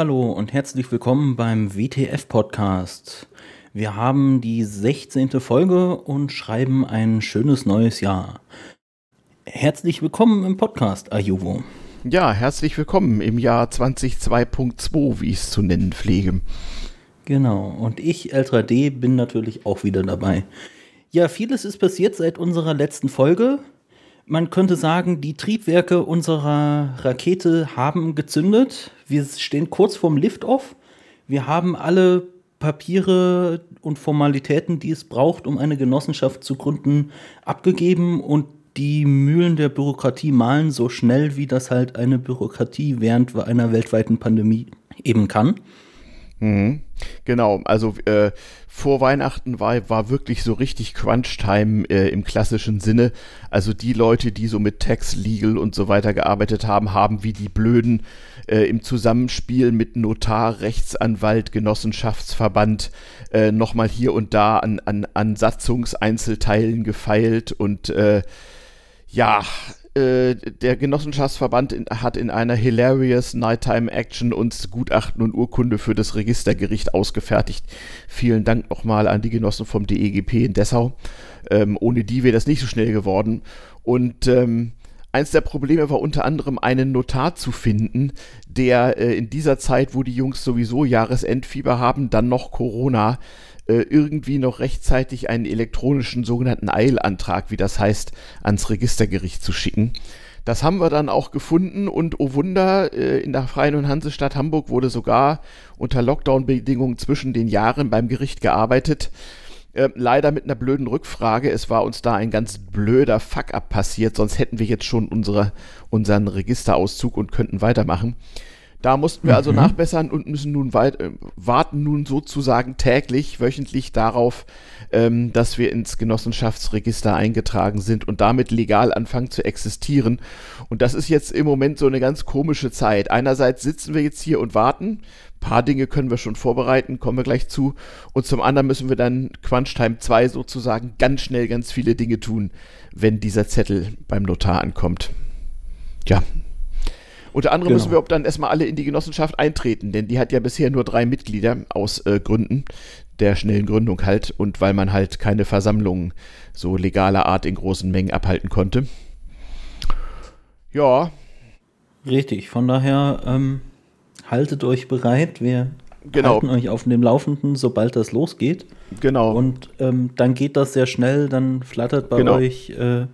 Hallo und herzlich willkommen beim WTF Podcast. Wir haben die 16. Folge und schreiben ein schönes neues Jahr. Herzlich willkommen im Podcast, Ayuvo. Ja, herzlich willkommen im Jahr 2002.2, wie ich es zu nennen pflege. Genau, und ich, L3D, bin natürlich auch wieder dabei. Ja, vieles ist passiert seit unserer letzten Folge. Man könnte sagen, die Triebwerke unserer Rakete haben gezündet. Wir stehen kurz vorm Liftoff. Wir haben alle Papiere und Formalitäten, die es braucht, um eine Genossenschaft zu gründen, abgegeben und die Mühlen der Bürokratie malen so schnell, wie das halt eine Bürokratie während einer weltweiten Pandemie eben kann. Mhm. Genau, also äh, vor Weihnachten war, war wirklich so richtig Crunch-Time äh, im klassischen Sinne. Also die Leute, die so mit Tax, Legal und so weiter gearbeitet haben, haben wie die Blöden äh, im Zusammenspiel mit Notar, Rechtsanwalt, Genossenschaftsverband äh, nochmal hier und da an, an, an Satzungseinzelteilen gefeilt und äh, ja, äh, der Genossenschaftsverband in, hat in einer hilarious Nighttime Action uns Gutachten und Urkunde für das Registergericht ausgefertigt. Vielen Dank nochmal an die Genossen vom DEGP in Dessau. Ähm, ohne die wäre das nicht so schnell geworden. Und ähm, Eins der Probleme war unter anderem einen Notar zu finden, der äh, in dieser Zeit, wo die Jungs sowieso Jahresendfieber haben, dann noch Corona, äh, irgendwie noch rechtzeitig einen elektronischen sogenannten Eilantrag, wie das heißt, ans Registergericht zu schicken. Das haben wir dann auch gefunden und oh Wunder, äh, in der Freien und Hansestadt Hamburg wurde sogar unter Lockdown-Bedingungen zwischen den Jahren beim Gericht gearbeitet. Äh, leider mit einer blöden Rückfrage. Es war uns da ein ganz blöder Fuck-up passiert, sonst hätten wir jetzt schon unsere, unseren Registerauszug und könnten weitermachen. Da mussten wir also mhm. nachbessern und müssen nun weit, äh, warten nun sozusagen täglich, wöchentlich darauf, ähm, dass wir ins Genossenschaftsregister eingetragen sind und damit legal anfangen zu existieren. Und das ist jetzt im Moment so eine ganz komische Zeit. Einerseits sitzen wir jetzt hier und warten. Ein paar Dinge können wir schon vorbereiten, kommen wir gleich zu. Und zum anderen müssen wir dann Crunch Time 2 sozusagen ganz schnell ganz viele Dinge tun, wenn dieser Zettel beim Notar ankommt. Ja, unter anderem genau. müssen wir auch dann erstmal alle in die Genossenschaft eintreten, denn die hat ja bisher nur drei Mitglieder aus äh, Gründen der schnellen Gründung halt und weil man halt keine Versammlungen so legaler Art in großen Mengen abhalten konnte. Ja. Richtig, von daher ähm, haltet euch bereit. Wir genau. halten euch auf dem Laufenden, sobald das losgeht. Genau. Und ähm, dann geht das sehr schnell, dann flattert bei genau. euch äh,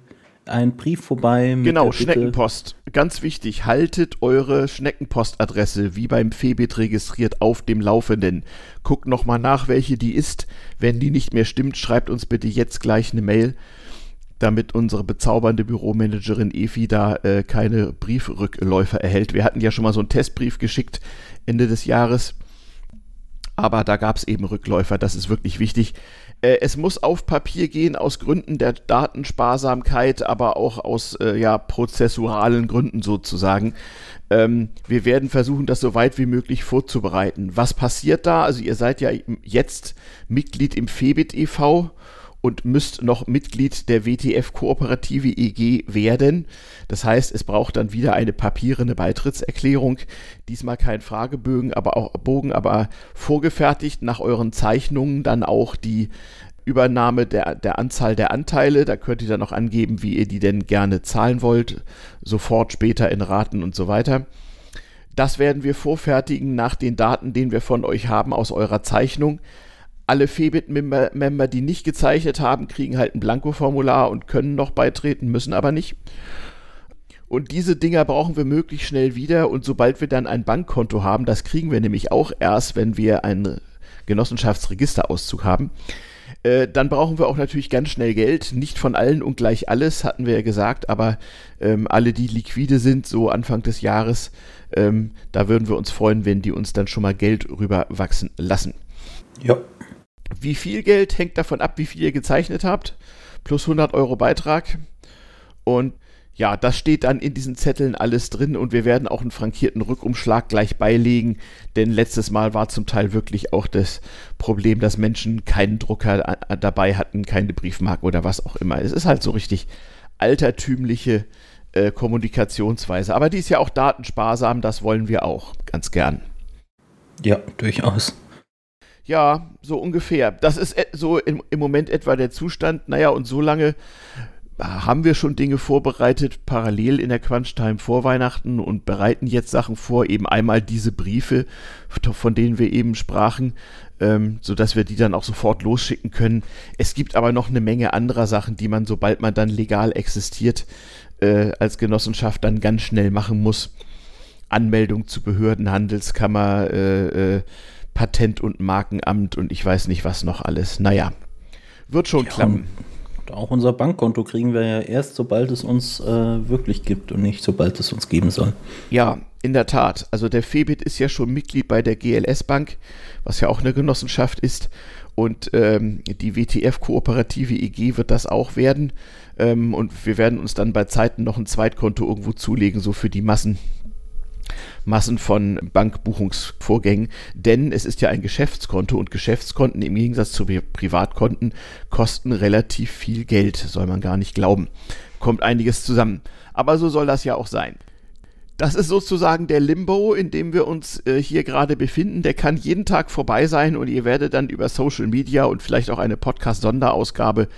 ein Brief vorbei. genau, Schneckenpost. Ganz wichtig, haltet eure Schneckenpostadresse wie beim Febit registriert auf dem Laufenden. Guckt nochmal nach, welche die ist. Wenn die nicht mehr stimmt, schreibt uns bitte jetzt gleich eine Mail, damit unsere bezaubernde Büromanagerin Efi da äh, keine Briefrückläufer erhält. Wir hatten ja schon mal so einen Testbrief geschickt Ende des Jahres. Aber da gab es eben Rückläufer, das ist wirklich wichtig. Äh, es muss auf Papier gehen aus Gründen der Datensparsamkeit, aber auch aus äh, ja, prozessualen Gründen sozusagen. Ähm, wir werden versuchen, das so weit wie möglich vorzubereiten. Was passiert da? Also ihr seid ja jetzt Mitglied im FEBIT e.V und müsst noch Mitglied der WTF-Kooperative EG werden. Das heißt, es braucht dann wieder eine papierende Beitrittserklärung. Diesmal kein Fragebögen, aber auch Bogen, aber vorgefertigt nach euren Zeichnungen dann auch die Übernahme der, der Anzahl der Anteile. Da könnt ihr dann noch angeben, wie ihr die denn gerne zahlen wollt. Sofort, später in Raten und so weiter. Das werden wir vorfertigen nach den Daten, den wir von euch haben aus eurer Zeichnung. Alle Febit-Member, die nicht gezeichnet haben, kriegen halt ein Blanko-Formular und können noch beitreten, müssen aber nicht. Und diese Dinger brauchen wir möglichst schnell wieder. Und sobald wir dann ein Bankkonto haben, das kriegen wir nämlich auch erst, wenn wir einen Genossenschaftsregisterauszug haben, äh, dann brauchen wir auch natürlich ganz schnell Geld. Nicht von allen und gleich alles, hatten wir ja gesagt, aber ähm, alle, die liquide sind, so Anfang des Jahres, ähm, da würden wir uns freuen, wenn die uns dann schon mal Geld rüberwachsen lassen. Ja. Wie viel Geld hängt davon ab, wie viel ihr gezeichnet habt, plus 100 Euro Beitrag. Und ja, das steht dann in diesen Zetteln alles drin und wir werden auch einen frankierten Rückumschlag gleich beilegen, denn letztes Mal war zum Teil wirklich auch das Problem, dass Menschen keinen Drucker dabei hatten, keine Briefmarken oder was auch immer. Es ist halt so richtig altertümliche äh, Kommunikationsweise, aber die ist ja auch datensparsam, das wollen wir auch ganz gern. Ja, durchaus. Ja, so ungefähr. Das ist so im, Moment etwa der Zustand. Naja, und so lange haben wir schon Dinge vorbereitet, parallel in der Crunch-Time vor Weihnachten und bereiten jetzt Sachen vor, eben einmal diese Briefe, von denen wir eben sprachen, ähm, sodass wir die dann auch sofort losschicken können. Es gibt aber noch eine Menge anderer Sachen, die man, sobald man dann legal existiert, äh, als Genossenschaft dann ganz schnell machen muss. Anmeldung zu Behörden, Handelskammer, äh, äh, Patent- und Markenamt und ich weiß nicht was noch alles. Naja, wird schon ja, klappen. Auch unser Bankkonto kriegen wir ja erst, sobald es uns äh, wirklich gibt und nicht sobald es uns geben soll. Ja, in der Tat. Also der Febit ist ja schon Mitglied bei der GLS Bank, was ja auch eine Genossenschaft ist. Und ähm, die WTF Kooperative EG wird das auch werden. Ähm, und wir werden uns dann bei Zeiten noch ein Zweitkonto irgendwo zulegen, so für die Massen, Massen von Bankbuchungsvorgängen, denn es ist ja ein Geschäftskonto und Geschäftskonten im Gegensatz zu Privatkonten kosten relativ viel Geld, soll man gar nicht glauben. Kommt einiges zusammen. Aber so soll das ja auch sein. Das ist sozusagen der Limbo, in dem wir uns äh, hier gerade befinden. Der kann jeden Tag vorbei sein und ihr werdet dann über Social Media und vielleicht auch eine Podcast-Sonderausgabe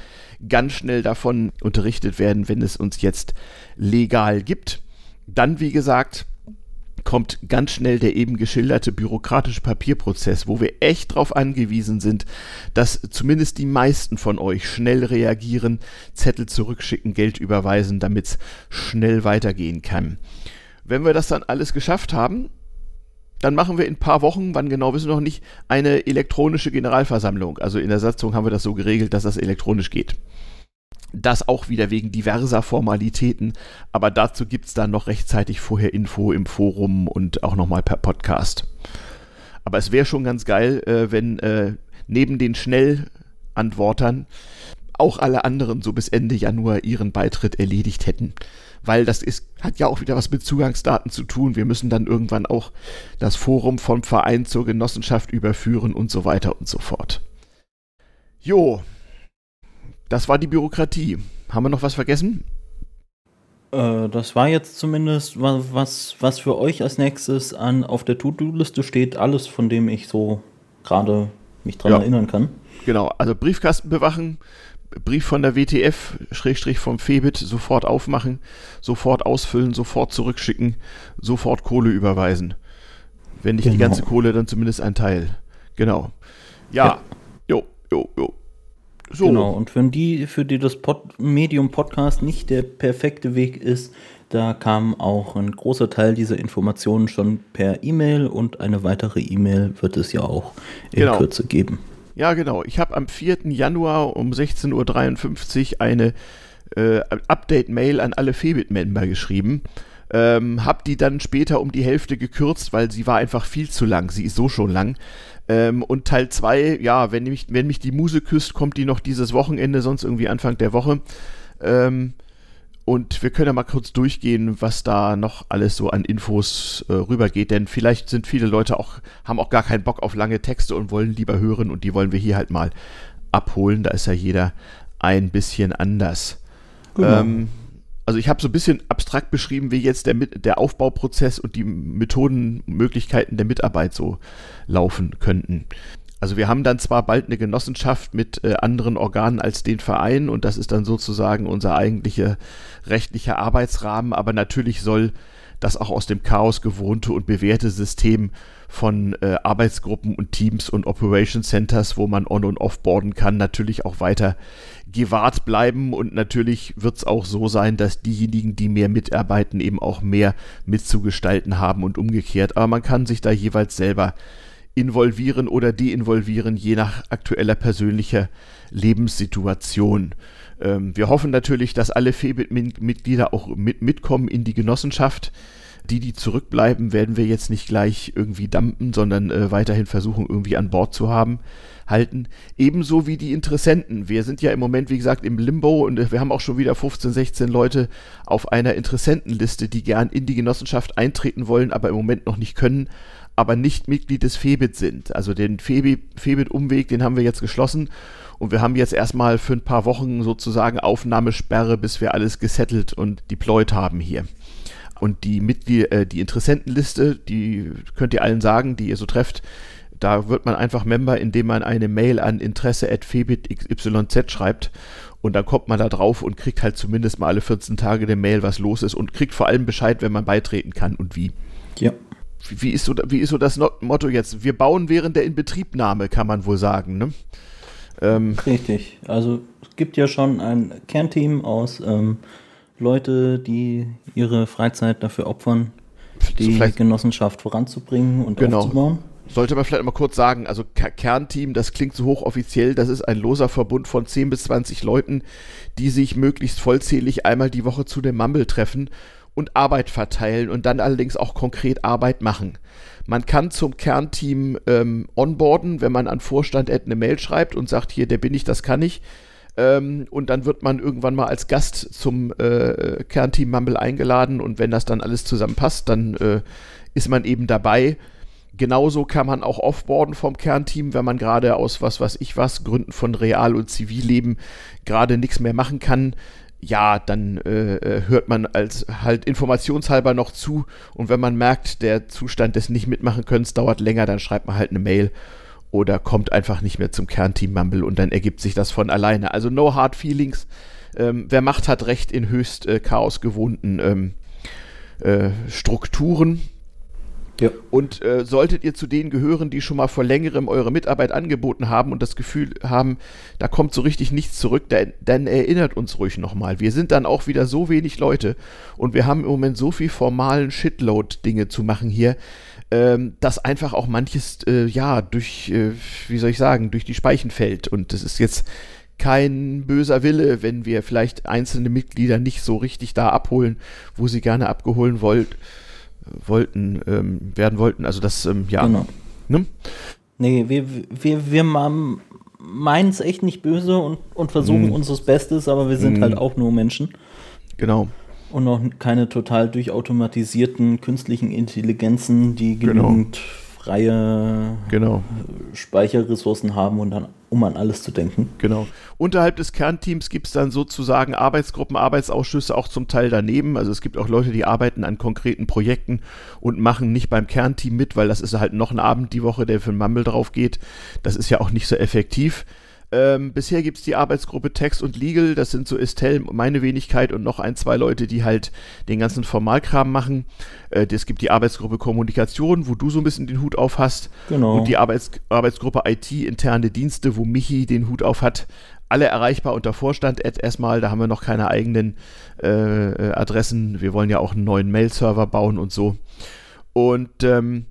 ganz schnell davon unterrichtet werden, wenn es uns jetzt legal gibt. Dann, wie gesagt, kommt ganz schnell der eben geschilderte bürokratische Papierprozess, wo wir echt darauf angewiesen sind, dass zumindest die meisten von euch schnell reagieren, Zettel zurückschicken, Geld überweisen, damit es schnell weitergehen kann. Wenn wir das dann alles geschafft haben, dann machen wir in ein paar Wochen, wann genau wissen wir noch nicht, eine elektronische Generalversammlung. Also in der Satzung haben wir das so geregelt, dass das elektronisch geht. Das auch wieder wegen diverser Formalitäten, aber dazu gibt es dann noch rechtzeitig vorher Info im Forum und auch nochmal per Podcast. Aber es wäre schon ganz geil, äh, wenn äh, neben den Schnellantwortern auch alle anderen so bis Ende Januar ihren Beitritt erledigt hätten. Weil das ist, hat ja auch wieder was mit Zugangsdaten zu tun. Wir müssen dann irgendwann auch das Forum vom Verein zur Genossenschaft überführen und so weiter und so fort. Jo, das war die Bürokratie. Haben wir noch was vergessen? Äh, das war jetzt zumindest was, was für euch als nächstes an auf der To-Do-Liste steht. Alles, von dem ich so gerade mich dran ja. erinnern kann. Genau, also Briefkasten bewachen, Brief von der WTF, Schrägstrich vom Febit, sofort aufmachen, sofort ausfüllen, sofort zurückschicken, sofort Kohle überweisen. Wenn nicht genau. die ganze Kohle, dann zumindest ein Teil. Genau. Ja. ja. Jo, jo, jo. So. Genau, und wenn die, für die das Pod Medium Podcast nicht der perfekte Weg ist, da kam auch ein großer Teil dieser Informationen schon per E-Mail und eine weitere E-Mail wird es ja auch in genau. Kürze geben. Ja, genau. Ich habe am 4. Januar um 16.53 Uhr eine äh, Update-Mail an alle Febit-Member geschrieben. Ähm, hab die dann später um die Hälfte gekürzt, weil sie war einfach viel zu lang. Sie ist so schon lang. Ähm, und Teil 2, ja, wenn mich, wenn mich die Muse küsst, kommt die noch dieses Wochenende, sonst irgendwie Anfang der Woche. Ähm, und wir können ja mal kurz durchgehen, was da noch alles so an Infos äh, rübergeht, denn vielleicht sind viele Leute auch, haben auch gar keinen Bock auf lange Texte und wollen lieber hören und die wollen wir hier halt mal abholen. Da ist ja jeder ein bisschen anders. Genau. Ähm, also ich habe so ein bisschen abstrakt beschrieben, wie jetzt der, der Aufbauprozess und die Methodenmöglichkeiten der Mitarbeit so laufen könnten. Also wir haben dann zwar bald eine Genossenschaft mit äh, anderen Organen als den Verein und das ist dann sozusagen unser eigentlicher rechtlicher Arbeitsrahmen, aber natürlich soll das auch aus dem Chaos gewohnte und bewährte System von äh, Arbeitsgruppen und Teams und Operation Centers, wo man on- und offboarden kann, natürlich auch weiter gewahrt bleiben. Und natürlich wird es auch so sein, dass diejenigen, die mehr mitarbeiten, eben auch mehr mitzugestalten haben und umgekehrt. Aber man kann sich da jeweils selber involvieren oder deinvolvieren, je nach aktueller persönlicher Lebenssituation. Ähm, wir hoffen natürlich, dass alle FEBIT-Mitglieder auch mit, mitkommen in die Genossenschaft. Die, die zurückbleiben, werden wir jetzt nicht gleich irgendwie dampen, sondern äh, weiterhin versuchen, irgendwie an Bord zu haben, halten. Ebenso wie die Interessenten. Wir sind ja im Moment, wie gesagt, im Limbo und äh, wir haben auch schon wieder 15, 16 Leute auf einer Interessentenliste, die gern in die Genossenschaft eintreten wollen, aber im Moment noch nicht können, aber nicht Mitglied des FEBIT sind. Also den FEBIT-Umweg, den haben wir jetzt geschlossen und wir haben jetzt erstmal für ein paar Wochen sozusagen Aufnahmesperre, bis wir alles gesettelt und deployed haben hier. Und die Mitglieder, äh, die Interessentenliste, die könnt ihr allen sagen, die ihr so trefft, da wird man einfach Member, indem man eine Mail an interesse.febitxyz schreibt und dann kommt man da drauf und kriegt halt zumindest mal alle 14 Tage eine Mail, was los ist und kriegt vor allem Bescheid, wenn man beitreten kann und wie. Ja. Wie, wie ist, so, wie ist so das Motto jetzt? Wir bauen während der Inbetriebnahme, kann man wohl sagen, ne? Ähm, Richtig. Also es gibt ja schon ein Kernteam aus ähm, Leute, die ihre Freizeit dafür opfern, die Genossenschaft voranzubringen und genau. aufzubauen sollte man vielleicht mal kurz sagen, also Kernteam, das klingt so hochoffiziell, das ist ein loser Verbund von 10 bis 20 Leuten, die sich möglichst vollzählig einmal die Woche zu dem Mumble treffen und Arbeit verteilen und dann allerdings auch konkret Arbeit machen. Man kann zum Kernteam ähm, onboarden, wenn man an Vorstand eine Mail schreibt und sagt, hier, der bin ich, das kann ich. Ähm, und dann wird man irgendwann mal als Gast zum äh, Kernteam Mumble eingeladen und wenn das dann alles zusammenpasst, dann äh, ist man eben dabei Genauso kann man auch offboarden vom Kernteam, wenn man gerade aus was weiß ich was, Gründen von Real- und Zivilleben gerade nichts mehr machen kann. Ja, dann äh, äh, hört man als halt informationshalber noch zu und wenn man merkt, der Zustand des nicht mitmachen können dauert länger, dann schreibt man halt eine Mail oder kommt einfach nicht mehr zum Kernteam Mumble und dann ergibt sich das von alleine. Also no hard feelings. Ähm, wer Macht hat Recht in höchst äh, chaosgewohnten ähm, äh, Strukturen ja. Und äh, solltet ihr zu denen gehören, die schon mal vor längerem eure Mitarbeit angeboten haben und das Gefühl haben, da kommt so richtig nichts zurück, dann, dann erinnert uns ruhig nochmal. Wir sind dann auch wieder so wenig Leute und wir haben im Moment so viel formalen Shitload-Dinge zu machen hier, ähm, dass einfach auch manches, äh, ja, durch, äh, wie soll ich sagen, durch die Speichen fällt. Und das ist jetzt kein böser Wille, wenn wir vielleicht einzelne Mitglieder nicht so richtig da abholen, wo sie gerne abgeholt wollt wollten, ähm, werden wollten. Also das, ähm, ja. Genau. Ne? Nee, wir, wir, wir meinen es echt nicht böse und, und versuchen mm. unseres Bestes, aber wir sind mm. halt auch nur Menschen. Genau. Und noch keine total durchautomatisierten künstlichen Intelligenzen, die genau. genügend genau freie genau. Speicherressourcen haben und dann, um an alles zu denken. Genau. Unterhalb des Kernteams gibt es dann sozusagen Arbeitsgruppen, Arbeitsausschüsse auch zum Teil daneben. Also es gibt auch Leute, die arbeiten an konkreten Projekten und machen nicht beim Kernteam mit, weil das ist halt noch ein Abend die Woche, der für den Mumble drauf geht. Das ist ja auch nicht so effektiv. Ähm, bisher gibt es die Arbeitsgruppe Text und Legal, das sind so Estelle, meine Wenigkeit und noch ein, zwei Leute, die halt den ganzen Formalkram machen. Äh, es gibt die Arbeitsgruppe Kommunikation, wo du so ein bisschen den Hut auf hast. Genau. Und die Arbeits Arbeitsgruppe IT, interne Dienste, wo Michi den Hut auf hat. Alle erreichbar unter Vorstand erstmal, da haben wir noch keine eigenen äh, Adressen. Wir wollen ja auch einen neuen Mail-Server bauen und so. Und ähm,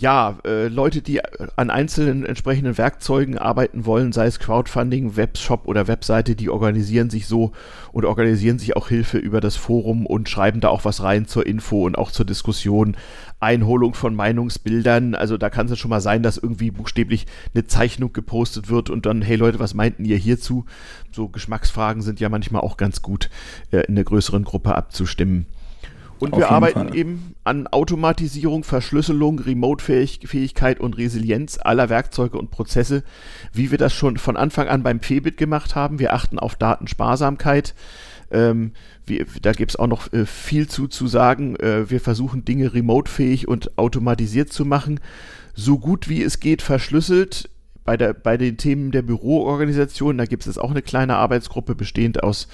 ja, äh, Leute, die an einzelnen entsprechenden Werkzeugen arbeiten wollen, sei es Crowdfunding, Webshop oder Webseite, die organisieren sich so und organisieren sich auch Hilfe über das Forum und schreiben da auch was rein zur Info und auch zur Diskussion. Einholung von Meinungsbildern, also da kann es schon mal sein, dass irgendwie buchstäblich eine Zeichnung gepostet wird und dann, hey Leute, was meinten ihr hierzu? So Geschmacksfragen sind ja manchmal auch ganz gut äh, in einer größeren Gruppe abzustimmen. Und Auf wir arbeiten Fall. eben an Automatisierung, Verschlüsselung, Remote-Fähigkeit und Resilienz aller Werkzeuge und Prozesse, wie wir das schon von Anfang an beim Pebit gemacht haben. Wir achten auf Datensparsamkeit. Ähm, wir, da gibt es auch noch äh, viel zu, zu sagen. Äh, wir versuchen Dinge remote-fähig und automatisiert zu machen. So gut wie es geht verschlüsselt bei, der, bei den Themen der Büroorganisation, da gibt es auch eine kleine Arbeitsgruppe bestehend aus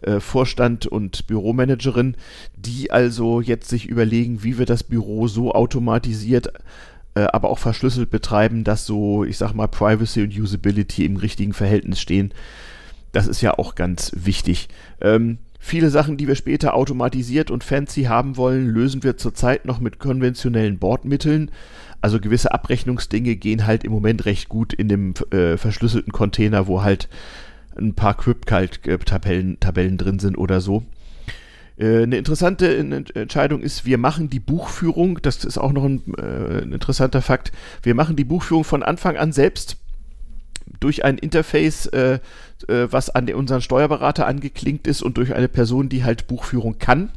äh, Vorstand und Büromanagerin, die also jetzt sich überlegen, wie wir das Büro so automatisiert, äh, aber auch verschlüsselt betreiben, dass so, ich sag mal, Privacy und Usability im richtigen Verhältnis stehen. Das ist ja auch ganz wichtig. Ähm, Viele Sachen, die wir später automatisiert und fancy haben wollen, lösen wir zurzeit noch mit konventionellen Bordmitteln. Also gewisse Abrechnungsdinge gehen halt im Moment recht gut in dem äh, verschlüsselten Container, wo halt ein paar Cryptkalt-Tabellen Tabellen drin sind oder so. Äh, eine interessante Entscheidung ist, wir machen die Buchführung, das ist auch noch ein, äh, ein interessanter Fakt, wir machen die Buchführung von Anfang an selbst durch ein Interface, äh, äh, was an unseren Steuerberater angeklinkt ist und durch eine Person, die halt Buchführung kann.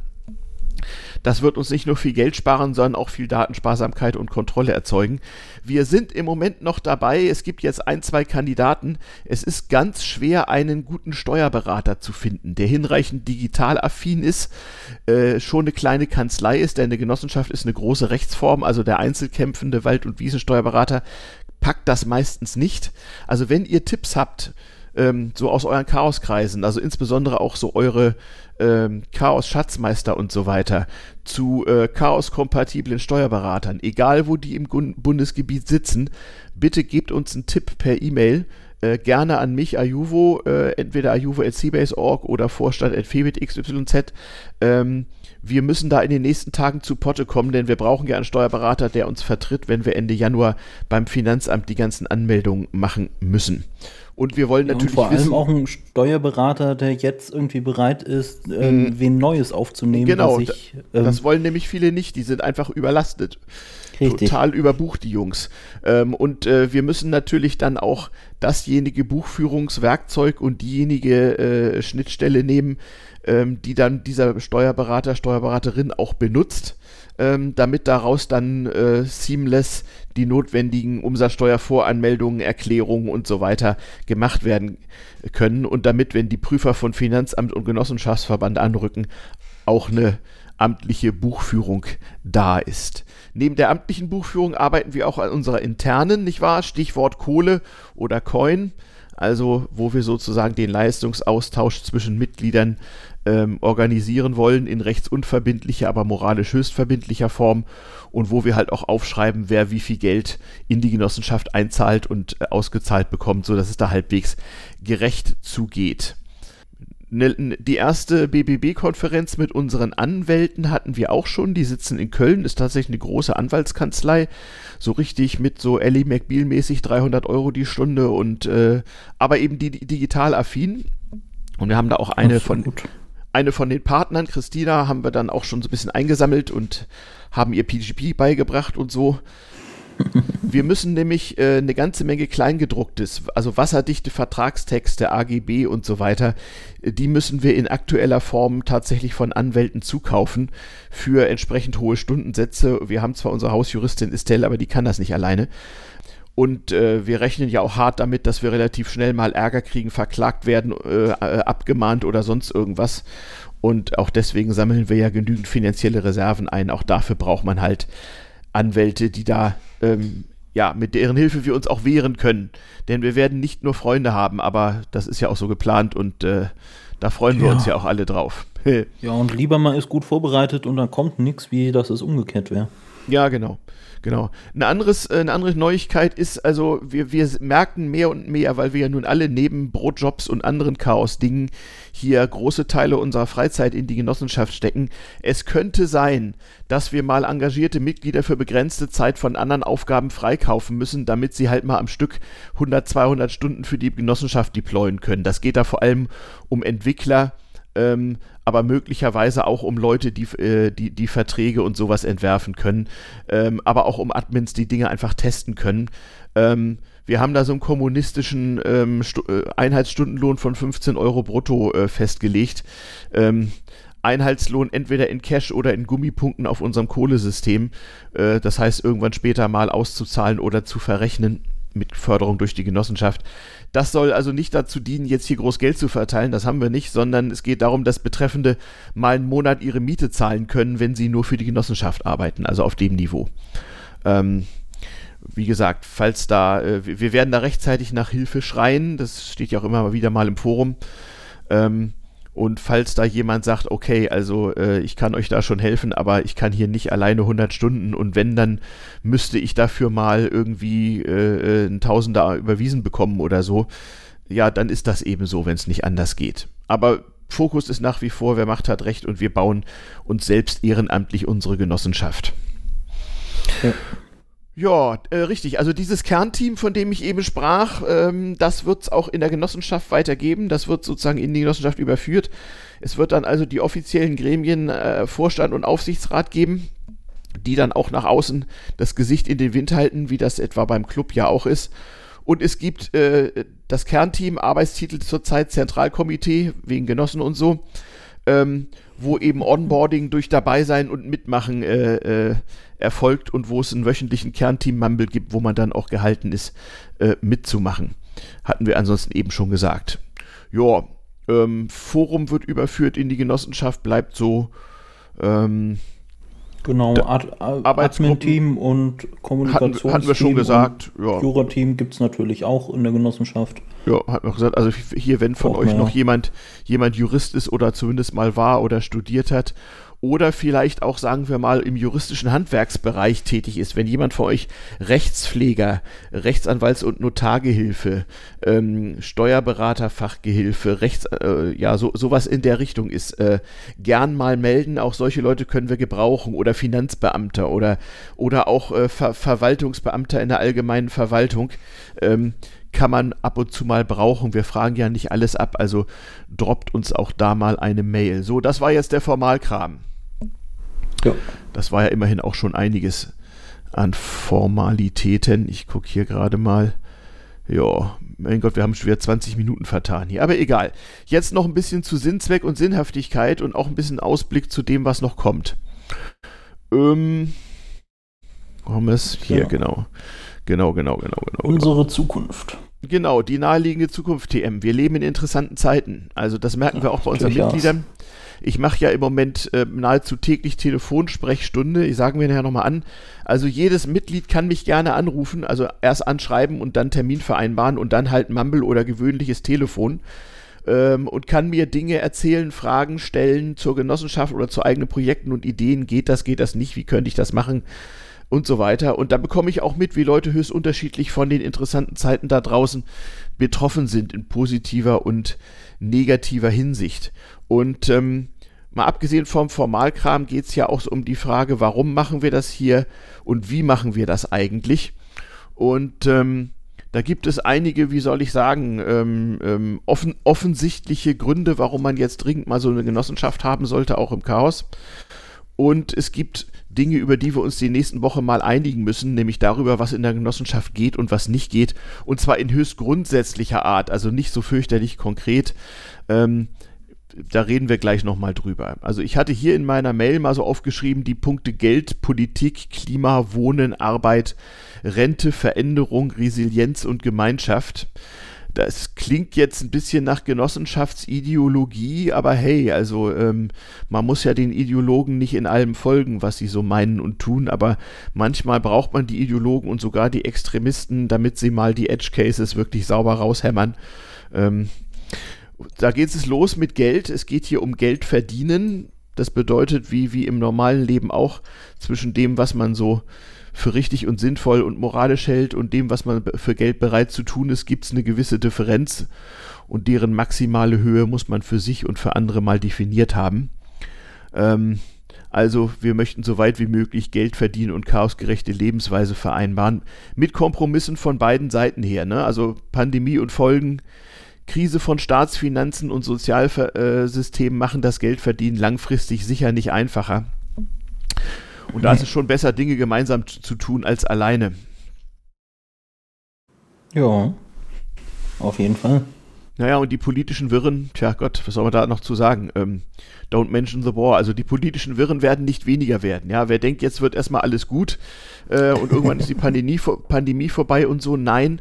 Das wird uns nicht nur viel Geld sparen, sondern auch viel Datensparsamkeit und Kontrolle erzeugen. Wir sind im Moment noch dabei. Es gibt jetzt ein, zwei Kandidaten. Es ist ganz schwer, einen guten Steuerberater zu finden, der hinreichend digital affin ist, äh, schon eine kleine Kanzlei ist, denn eine Genossenschaft ist eine große Rechtsform. Also der einzelkämpfende Wald- und Wiesensteuerberater packt das meistens nicht. Also wenn ihr Tipps habt, ähm, so aus euren Chaoskreisen, also insbesondere auch so eure ähm, Chaos-Schatzmeister und so weiter, zu äh, Chaos-kompatiblen Steuerberatern, egal wo die im Gun Bundesgebiet sitzen, bitte gebt uns einen Tipp per E-Mail. Äh, gerne an mich, Ayuvo, äh, entweder ayuvo.cbase.org oder vorstand.febitxyz. Ähm, wir müssen da in den nächsten Tagen zu Potte kommen, denn wir brauchen ja einen Steuerberater, der uns vertritt, wenn wir Ende Januar beim Finanzamt die ganzen Anmeldungen machen müssen. Und wir wollen natürlich. Und vor allem wissen, auch ein Steuerberater, der jetzt irgendwie bereit ist, äh, mhm. wen Neues aufzunehmen. Genau, ich, ähm, das wollen nämlich viele nicht. Die sind einfach überlastet. Richtig. Total überbucht, die Jungs. Ähm, und äh, wir müssen natürlich dann auch dasjenige Buchführungswerkzeug und diejenige äh, Schnittstelle nehmen, ähm, die dann dieser Steuerberater, Steuerberaterin auch benutzt ähm, damit daraus dann äh, seamless die notwendigen Umsatzsteuervoranmeldungen, Erklärungen und so weiter gemacht werden können und damit, wenn die Prüfer von Finanzamt und Genossenschaftsverband anrücken, auch eine amtliche Buchführung da ist. Neben der amtlichen Buchführung arbeiten wir auch an unserer internen, nicht wahr? Stichwort Kohle oder Coin, also wo wir sozusagen den Leistungsaustausch zwischen Mitgliedern ähm, organisieren wollen in rechtsunverbindlicher, aber moralisch höchstverbindlicher Form und wo wir halt auch aufschreiben, wer wie viel Geld in die Genossenschaft einzahlt und äh, ausgezahlt bekommt, sodass es da halbwegs gerecht zugeht. Ne, die erste BBB-Konferenz mit unseren Anwälten hatten wir auch schon. Die sitzen in Köln, ist tatsächlich eine große Anwaltskanzlei. So richtig mit so Ellie McBeal-mäßig 300 Euro die Stunde und äh, aber eben die, die digital affin. Und wir haben da auch eine von, gut eine von den Partnern, Christina, haben wir dann auch schon so ein bisschen eingesammelt und haben ihr PGP beigebracht und so. Wir müssen nämlich äh, eine ganze Menge Kleingedrucktes, also wasserdichte Vertragstexte, AGB und so weiter, die müssen wir in aktueller Form tatsächlich von Anwälten zukaufen für entsprechend hohe Stundensätze. Wir haben zwar unsere Hausjuristin Estelle, aber die kann das nicht alleine. Und äh, wir rechnen ja auch hart damit, dass wir relativ schnell mal Ärger kriegen, verklagt werden, äh, äh, abgemahnt oder sonst irgendwas. Und auch deswegen sammeln wir ja genügend finanzielle Reserven ein. Auch dafür braucht man halt Anwälte, die da, ähm, ja, mit deren Hilfe wir uns auch wehren können. Denn wir werden nicht nur Freunde haben, aber das ist ja auch so geplant und äh, da freuen wir ja. uns ja auch alle drauf. ja, und lieber man ist gut vorbereitet und dann kommt nichts, wie dass es umgekehrt wäre. Ja, genau. Genau. Ein anderes, äh, eine andere Neuigkeit ist, also wir, wir merken mehr und mehr, weil wir ja nun alle neben Brotjobs und anderen Chaos-Dingen hier große Teile unserer Freizeit in die Genossenschaft stecken. Es könnte sein, dass wir mal engagierte Mitglieder für begrenzte Zeit von anderen Aufgaben freikaufen müssen, damit sie halt mal am Stück 100, 200 Stunden für die Genossenschaft deployen können. Das geht da vor allem um Entwickler, ähm, aber möglicherweise auch um Leute, die, äh, die, die Verträge und sowas entwerfen können, ähm, aber auch um Admins, die Dinge einfach testen können. Ähm, wir haben da so einen kommunistischen ähm, äh, Einheitsstundenlohn von 15 Euro brutto äh, festgelegt. Ähm, Einheitslohn entweder in Cash oder in Gummipunkten auf unserem Kohlesystem. Äh, das heißt, irgendwann später mal auszuzahlen oder zu verrechnen mit Förderung durch die Genossenschaft. Das soll also nicht dazu dienen, jetzt hier groß Geld zu verteilen, das haben wir nicht, sondern es geht darum, dass Betreffende mal einen Monat ihre Miete zahlen können, wenn sie nur für die Genossenschaft arbeiten, also auf dem Niveau. Ähm, wie gesagt, falls da, äh, wir werden da rechtzeitig nach Hilfe schreien, das steht ja auch immer wieder mal im Forum. Ähm, und falls da jemand sagt, okay, also äh, ich kann euch da schon helfen, aber ich kann hier nicht alleine 100 Stunden und wenn, dann müsste ich dafür mal irgendwie äh, äh, ein Tausender überwiesen bekommen oder so, ja, dann ist das eben so, wenn es nicht anders geht. Aber Fokus ist nach wie vor, wer macht, hat recht und wir bauen uns selbst ehrenamtlich unsere Genossenschaft. Ja. Ja, äh, richtig. Also dieses Kernteam, von dem ich eben sprach, ähm, das wird es auch in der Genossenschaft weitergeben. Das wird sozusagen in die Genossenschaft überführt. Es wird dann also die offiziellen Gremien, äh, Vorstand und Aufsichtsrat geben, die dann auch nach außen das Gesicht in den Wind halten, wie das etwa beim Club ja auch ist. Und es gibt äh, das Kernteam, Arbeitstitel zurzeit Zentralkomitee, wegen Genossen und so. ähm, wo eben Onboarding durch Dabeisein und Mitmachen äh, äh, erfolgt und wo es einen wöchentlichen Kernteam-Mumble gibt, wo man dann auch gehalten ist, äh, mitzumachen. Hatten wir ansonsten eben schon gesagt. Ja, ähm, Forum wird überführt in die Genossenschaft, bleibt so. Ähm, Genau, Ad Admin-Team und Kommunikationsteam. Hatten, hatten wir schon gesagt. Ja. Jura-Team gibt es natürlich auch in der Genossenschaft. Ja, hat man gesagt. Also hier, wenn von auch euch mehr. noch jemand, jemand Jurist ist oder zumindest mal war oder studiert hat oder vielleicht auch, sagen wir mal, im juristischen Handwerksbereich tätig ist. Wenn jemand von euch Rechtspfleger, Rechtsanwalts- und Notargehilfe, ähm, Steuerberater, Fachgehilfe, Rechts, äh, ja, so, sowas in der Richtung ist, äh, gern mal melden. Auch solche Leute können wir gebrauchen oder Finanzbeamter oder, oder auch äh, Ver Verwaltungsbeamter in der allgemeinen Verwaltung. Ähm, kann man ab und zu mal brauchen. Wir fragen ja nicht alles ab, also droppt uns auch da mal eine Mail. So, das war jetzt der Formalkram. Ja. Das war ja immerhin auch schon einiges an Formalitäten. Ich gucke hier gerade mal. Ja, mein Gott, wir haben schon wieder 20 Minuten vertan hier. Aber egal. Jetzt noch ein bisschen zu Sinnzweck und Sinnhaftigkeit und auch ein bisschen Ausblick zu dem, was noch kommt. Ähm, haben wir es? Hier, ja. genau. Genau, genau, genau, genau. Unsere genau. Zukunft. Genau, die naheliegende Zukunft, TM. Wir leben in interessanten Zeiten. Also das merken ja, wir auch bei unseren Mitgliedern. Aus. Ich mache ja im Moment äh, nahezu täglich Telefonsprechstunde. Ich sage mir nachher nochmal an. Also jedes Mitglied kann mich gerne anrufen, also erst anschreiben und dann Termin vereinbaren und dann halt Mumble oder gewöhnliches Telefon. Ähm, und kann mir Dinge erzählen, Fragen stellen zur Genossenschaft oder zu eigenen Projekten und Ideen. Geht das, geht das nicht? Wie könnte ich das machen? Und so weiter. Und da bekomme ich auch mit, wie Leute höchst unterschiedlich von den interessanten Zeiten da draußen betroffen sind in positiver und negativer Hinsicht. Und ähm, mal abgesehen vom Formalkram geht es ja auch um die Frage, warum machen wir das hier und wie machen wir das eigentlich? Und ähm, da gibt es einige, wie soll ich sagen, ähm, ähm, offen, offensichtliche Gründe, warum man jetzt dringend mal so eine Genossenschaft haben sollte, auch im Chaos. Und es gibt Dinge, über die wir uns die nächsten Woche mal einigen müssen, nämlich darüber, was in der Genossenschaft geht und was nicht geht. Und zwar in höchst grundsätzlicher Art, also nicht so fürchterlich konkret. Ähm, da reden wir gleich nochmal drüber. Also ich hatte hier in meiner Mail mal so aufgeschrieben, die Punkte Geld, Politik, Klima, Wohnen, Arbeit, Rente, Veränderung, Resilienz und Gemeinschaft. Das klingt jetzt ein bisschen nach Genossenschaftsideologie, aber hey, also ähm, man muss ja den Ideologen nicht in allem folgen, was sie so meinen und tun, aber manchmal braucht man die Ideologen und sogar die Extremisten, damit sie mal die Edge Cases wirklich sauber raushämmern. Ähm, da geht es los mit Geld. Es geht hier um Geld verdienen. Das bedeutet, wie, wie im normalen Leben auch, zwischen dem, was man so für richtig und sinnvoll und moralisch hält und dem, was man für Geld bereit zu tun ist, gibt es eine gewisse Differenz und deren maximale Höhe muss man für sich und für andere mal definiert haben. Ähm, also wir möchten so weit wie möglich Geld verdienen und chaosgerechte Lebensweise vereinbaren, mit Kompromissen von beiden Seiten her. Ne? Also Pandemie und Folgen Krise von Staatsfinanzen und Sozialsystemen machen das Geldverdienen langfristig sicher nicht einfacher. Und da ist es schon besser, Dinge gemeinsam zu tun als alleine. Ja, auf jeden Fall. Naja, und die politischen Wirren, tja Gott, was soll man da noch zu sagen? Ähm, don't mention the war. Also die politischen Wirren werden nicht weniger werden. Ja, wer denkt, jetzt wird erstmal alles gut äh, und irgendwann ist die Pandemie, Pandemie vorbei und so, nein,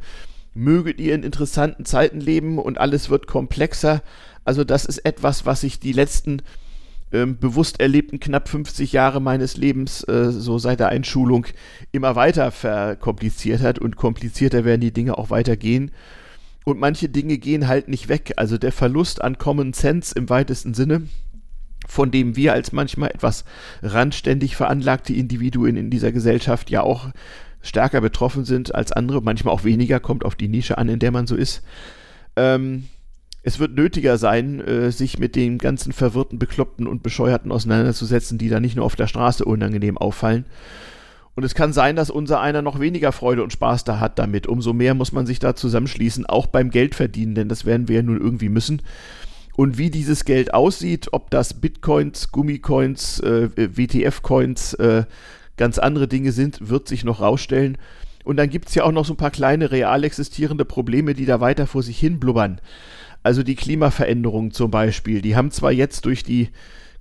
möget ihr in interessanten Zeiten leben und alles wird komplexer. Also das ist etwas, was sich die letzten ähm, bewusst erlebten knapp 50 Jahre meines Lebens, äh, so seit der Einschulung, immer weiter verkompliziert hat und komplizierter werden die Dinge auch weitergehen. Und manche Dinge gehen halt nicht weg. Also der Verlust an Common Sense im weitesten Sinne, von dem wir als manchmal etwas randständig veranlagte Individuen in dieser Gesellschaft ja auch stärker betroffen sind als andere, manchmal auch weniger, kommt auf die Nische an, in der man so ist. Ähm, es wird nötiger sein, äh, sich mit den ganzen verwirrten, bekloppten und bescheuerten auseinanderzusetzen, die da nicht nur auf der Straße unangenehm auffallen. Und es kann sein, dass unser einer noch weniger Freude und Spaß da hat damit. Umso mehr muss man sich da zusammenschließen, auch beim Geldverdienen, denn das werden wir ja nun irgendwie müssen. Und wie dieses Geld aussieht, ob das Bitcoins, Gummicoins, äh, WTF-Coins, äh, ganz andere Dinge sind, wird sich noch rausstellen. Und dann gibt es ja auch noch so ein paar kleine real existierende Probleme, die da weiter vor sich hin blubbern. Also die Klimaveränderungen zum Beispiel, die haben zwar jetzt durch die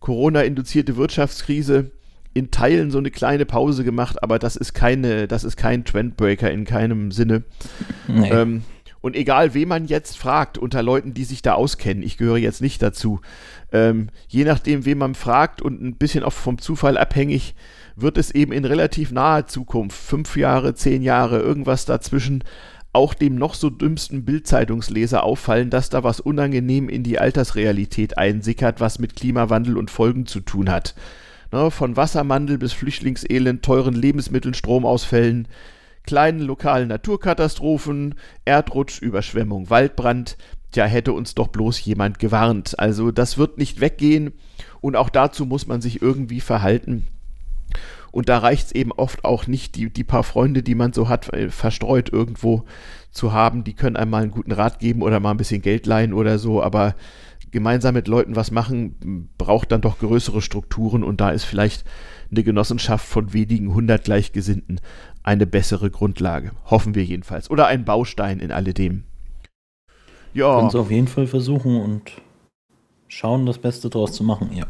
Corona-induzierte Wirtschaftskrise in Teilen so eine kleine Pause gemacht, aber das ist keine, das ist kein Trendbreaker in keinem Sinne. Nee. Ähm, und egal, wen man jetzt fragt, unter Leuten, die sich da auskennen, ich gehöre jetzt nicht dazu, ähm, je nachdem, wen man fragt und ein bisschen auch vom Zufall abhängig, wird es eben in relativ naher Zukunft, fünf Jahre, zehn Jahre, irgendwas dazwischen, auch dem noch so dümmsten Bildzeitungsleser auffallen, dass da was unangenehm in die Altersrealität einsickert, was mit Klimawandel und Folgen zu tun hat. Ne, von Wassermandel bis Flüchtlingselend, teuren Lebensmitteln, Stromausfällen, kleinen lokalen Naturkatastrophen, Erdrutsch, Überschwemmung, Waldbrand. Tja, hätte uns doch bloß jemand gewarnt. Also das wird nicht weggehen und auch dazu muss man sich irgendwie verhalten. Und da reicht es eben oft auch nicht, die, die paar Freunde, die man so hat, äh, verstreut irgendwo zu haben. Die können einem mal einen guten Rat geben oder mal ein bisschen Geld leihen oder so. Aber gemeinsam mit Leuten was machen, braucht dann doch größere Strukturen. Und da ist vielleicht eine Genossenschaft von wenigen hundert Gleichgesinnten eine bessere Grundlage. Hoffen wir jedenfalls. Oder ein Baustein in alledem. Ja. Es auf jeden Fall versuchen und schauen, das Beste draus zu machen, ja.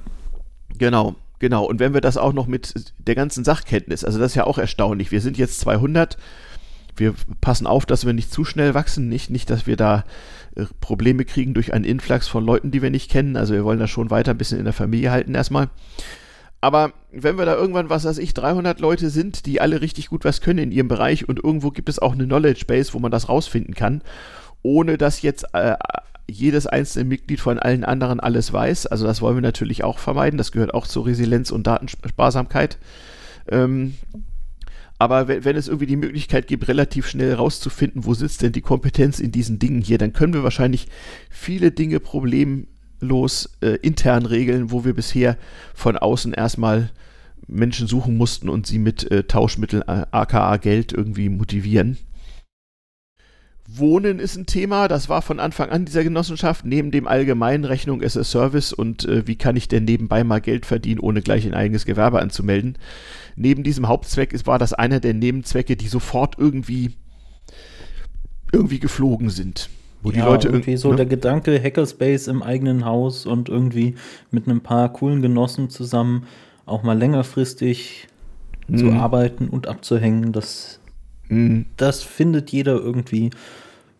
Genau. Genau, und wenn wir das auch noch mit der ganzen Sachkenntnis, also das ist ja auch erstaunlich. Wir sind jetzt 200. Wir passen auf, dass wir nicht zu schnell wachsen, nicht, nicht, dass wir da äh, Probleme kriegen durch einen Influx von Leuten, die wir nicht kennen. Also wir wollen das schon weiter ein bisschen in der Familie halten erstmal. Aber wenn wir da irgendwann, was weiß ich, 300 Leute sind, die alle richtig gut was können in ihrem Bereich und irgendwo gibt es auch eine Knowledge Base, wo man das rausfinden kann, ohne dass jetzt äh, jedes einzelne Mitglied von allen anderen alles weiß. Also das wollen wir natürlich auch vermeiden. Das gehört auch zur Resilienz und Datensparsamkeit. Ähm, aber wenn, es irgendwie die Möglichkeit gibt, relativ schnell rauszufinden, wo sitzt denn die Kompetenz in diesen Dingen hier, dann können wir wahrscheinlich viele Dinge problemlos äh, intern regeln, wo wir bisher von außen erstmal Menschen suchen mussten und sie mit äh, Tauschmitteln, aka Geld, irgendwie motivieren. Wohnen ist ein Thema, das war von Anfang an dieser Genossenschaft, neben dem allgemeinen Rechnung as a Service und äh, wie kann ich denn nebenbei mal Geld verdienen, ohne gleich ein eigenes Gewerbe anzumelden. Neben diesem Hauptzweck ist, war das einer der Nebenzwecke, die sofort irgendwie, irgendwie geflogen sind. Wo ja, die Leute irgendwie so ne? der Gedanke, Hackerspace im eigenen Haus und irgendwie mit ein paar coolen Genossen zusammen auch mal längerfristig hm. zu mhm. arbeiten und abzuhängen, das Mhm. Das findet jeder irgendwie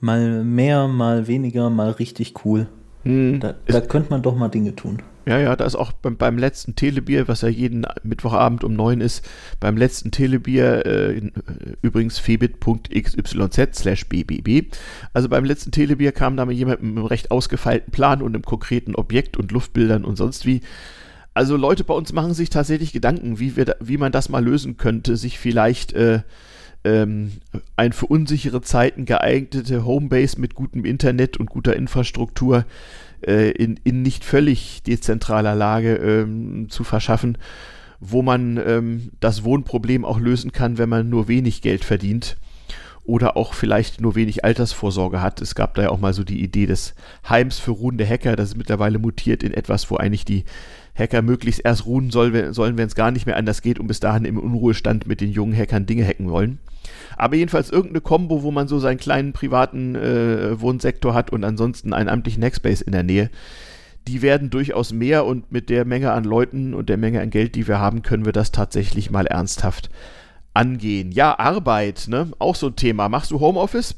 mal mehr, mal weniger, mal richtig cool. Mhm. Da, da könnte man doch mal Dinge tun. Ja, ja, da ist auch beim, beim letzten Telebier, was ja jeden Mittwochabend um neun ist, beim letzten Telebier, äh, übrigens febit.xyz slash bbb, also beim letzten Telebier kam da mal jemand mit einem recht ausgefeilten Plan und einem konkreten Objekt und Luftbildern und sonst wie. Also Leute bei uns machen sich tatsächlich Gedanken, wie, wir da, wie man das mal lösen könnte, sich vielleicht äh, ähm, ein für unsichere Zeiten geeignete Homebase mit gutem Internet und guter Infrastruktur äh, in, in nicht völlig dezentraler Lage ähm, zu verschaffen, wo man ähm, das Wohnproblem auch lösen kann, wenn man nur wenig Geld verdient oder auch vielleicht nur wenig Altersvorsorge hat. Es gab da ja auch mal so die Idee des Heims für ruhende Hacker, das ist mittlerweile mutiert in etwas, wo eigentlich die Hacker möglichst erst ruhen soll, sollen, wenn es gar nicht mehr anders geht und bis dahin im Unruhestand mit den jungen Hackern Dinge hacken wollen. Aber jedenfalls irgendeine Combo, wo man so seinen kleinen privaten äh, Wohnsektor hat und ansonsten einen amtlichen Hackspace in der Nähe. Die werden durchaus mehr und mit der Menge an Leuten und der Menge an Geld, die wir haben, können wir das tatsächlich mal ernsthaft angehen. Ja, Arbeit, ne? Auch so ein Thema. Machst du Homeoffice?